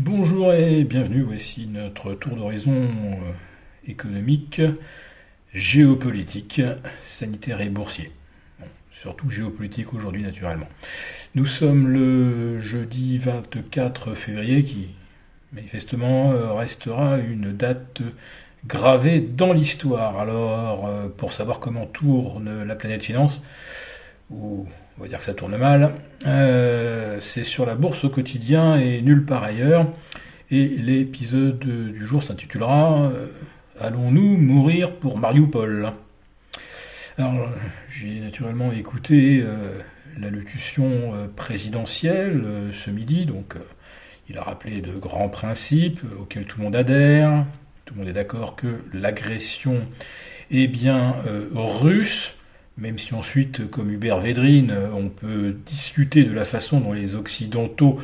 Bonjour et bienvenue, voici notre tour d'horizon euh, économique, géopolitique, sanitaire et boursier. surtout géopolitique aujourd'hui naturellement. Nous sommes le jeudi 24 février qui manifestement euh, restera une date gravée dans l'histoire. Alors euh, pour savoir comment tourne la planète finance, ou on va dire que ça tourne mal. Euh, c'est sur la bourse au quotidien et nulle part ailleurs. Et l'épisode du jour s'intitulera euh, Allons-nous mourir pour Mariupol? Alors, j'ai naturellement écouté euh, l'allocution présidentielle ce midi, donc il a rappelé de grands principes auxquels tout le monde adhère. Tout le monde est d'accord que l'agression est bien russe même si ensuite, comme Hubert Védrine, on peut discuter de la façon dont les Occidentaux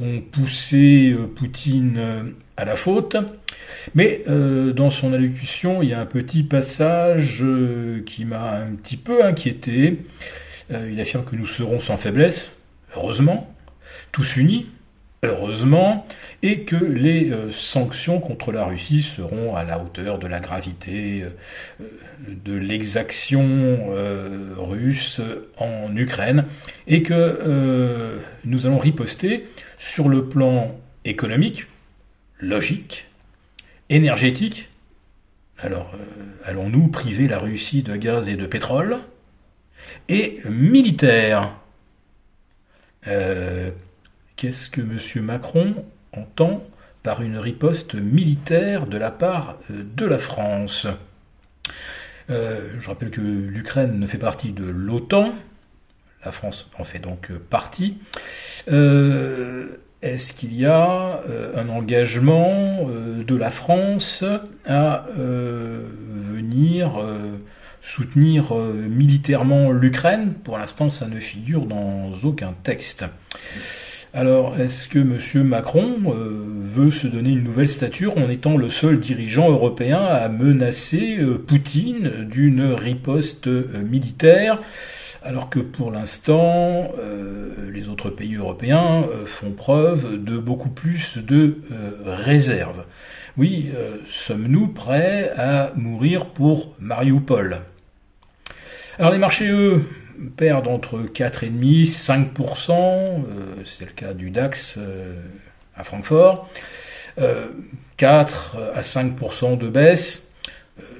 ont poussé euh, Poutine euh, à la faute. Mais euh, dans son allocution, il y a un petit passage qui m'a un petit peu inquiété. il affirme que nous serons sans faiblesse, heureusement, tous unis, heureusement, et que les euh, sanctions contre la Russie seront à la hauteur de la gravité euh, de l'exaction euh, russe en Ukraine, et que nous allons riposter sur le plan économique, logique, énergétique. Alors, allons-nous priver la Russie de gaz et de pétrole? Et militaire Qu'est-ce que M. Macron entend par une riposte militaire de la part euh, de la France? Euh, Je rappelle que l'Ukraine ne fait partie de l'OTAN. La France en fait donc partie. Euh, est-ce qu'il y a un engagement de la France à venir soutenir militairement l'Ukraine? Pour l'instant, ça ne figure dans aucun texte. Alors, est-ce que M. Macron euh, veut se donner une nouvelle stature en étant le seul dirigeant européen à menacer euh, Poutine d'une riposte euh, militaire? Alors que pour l'instant, les autres pays européens font preuve de beaucoup plus de réserve. Oui, sommes-nous prêts à mourir pour Mariupol? Alors les marchés, eux, perdent entre 4,5 5%, euh, c'est le cas du DAX euh, à Francfort, 4 euh, à 5% de baisse.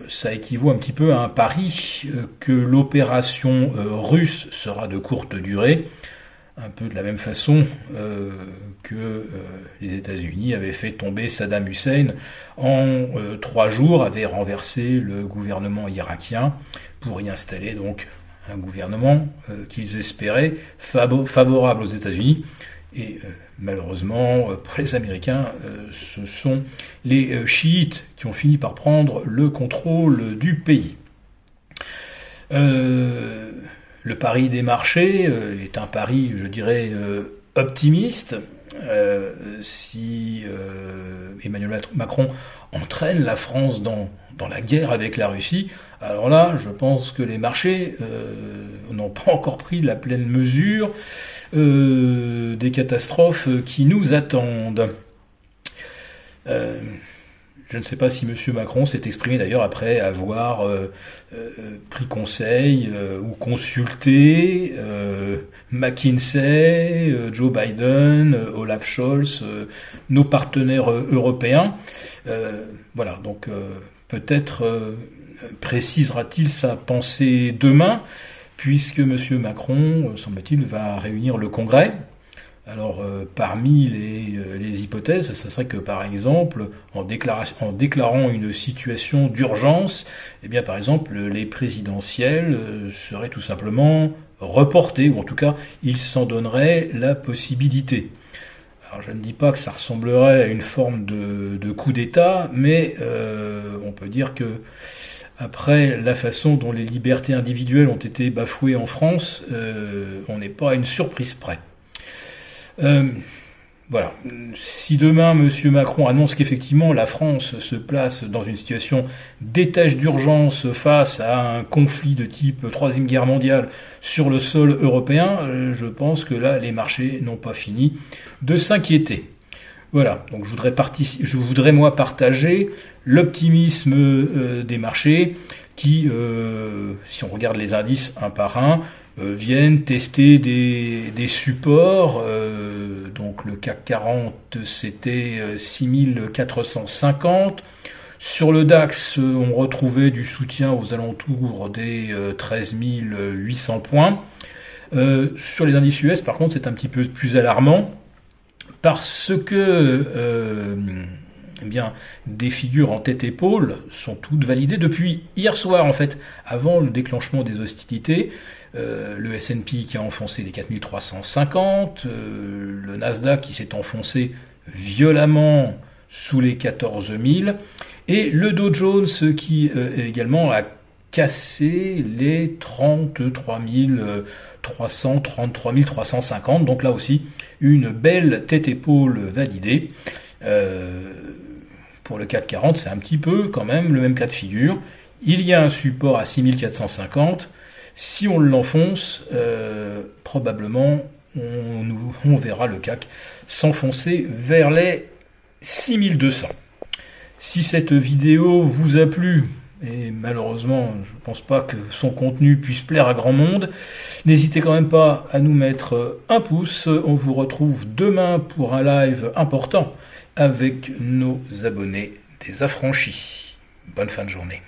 Ça équivaut un petit peu à un pari que l'opération russe sera de courte durée, un peu de la même façon que les États-Unis avaient fait tomber Saddam Hussein en trois jours, avaient renversé le gouvernement irakien pour y installer donc un gouvernement euh, qu'ils espéraient favorable aux États-Unis. Et euh, malheureusement, euh, pour les Américains, ce sont les chiites qui ont fini par prendre le contrôle du pays. le pari des marchés est un pari, je dirais, optimiste. si Emmanuel Macron entraîne la France dans, la guerre avec la Russie, alors là, je pense que les marchés euh, n'ont pas encore pris la pleine mesure euh, des catastrophes qui nous attendent. Euh, je ne sais pas si M. Macron s'est exprimé d'ailleurs après avoir pris conseil ou consulté McKinsey, Joe Biden, Olaf Scholz, nos partenaires européens. voilà, donc peut-être précisera-t-il sa pensée demain, puisque M. Macron, euh, semble-t-il, va réunir le Congrès alors, euh, parmi euh, les, hypothèses, ce serait que, par exemple, en, déclarant une situation d'urgence, eh bien, par exemple, les présidentielles seraient tout simplement reportées, ou en tout cas, il s'en donnerait la possibilité. Alors, je ne dis pas que ça ressemblerait à une forme de, coup d'État, mais on peut dire que après la façon dont les libertés individuelles ont été bafouées en France, euh, on n'est pas à une surprise près. Euh, voilà. Si demain M. Macron annonce qu'effectivement la France se place dans une situation d'étage d'urgence face à un conflit de type Troisième Guerre mondiale sur le sol européen, euh, je pense que là les marchés n'ont pas fini de s'inquiéter. Voilà, donc je voudrais, moi partager l'optimisme euh, des marchés qui, euh, si on regarde les indices un par un, viennent tester des, des supports. donc le CAC 40 c'était 6450. Sur le DAX, on retrouvait du soutien aux alentours des 13 800 points. sur les indices US, par contre, c'est un petit peu plus alarmant parce que euh, eh bien, des figures en tête-épaule sont toutes validées depuis hier soir, en fait, avant le déclenchement des hostilités. Euh, le S&P qui a enfoncé les 4350, euh, le Nasdaq qui s'est enfoncé violemment sous les 14 000, et le Dow Jones qui également a cassé les 33 000 333 350. Donc là aussi, une belle tête-épaule validée. Euh, pour le 440, c'est un petit peu quand même le même cas de figure. Il y a un support à 6450. Si on l'enfonce, euh, probablement on, on, verra le CAC s'enfoncer vers les 6200. Si cette vidéo vous a plu, et malheureusement, je ne pense pas que son contenu puisse plaire à grand monde. N'hésitez quand même pas à nous mettre un pouce. On vous retrouve demain pour un live important avec nos abonnés des affranchis. Bonne fin de journée.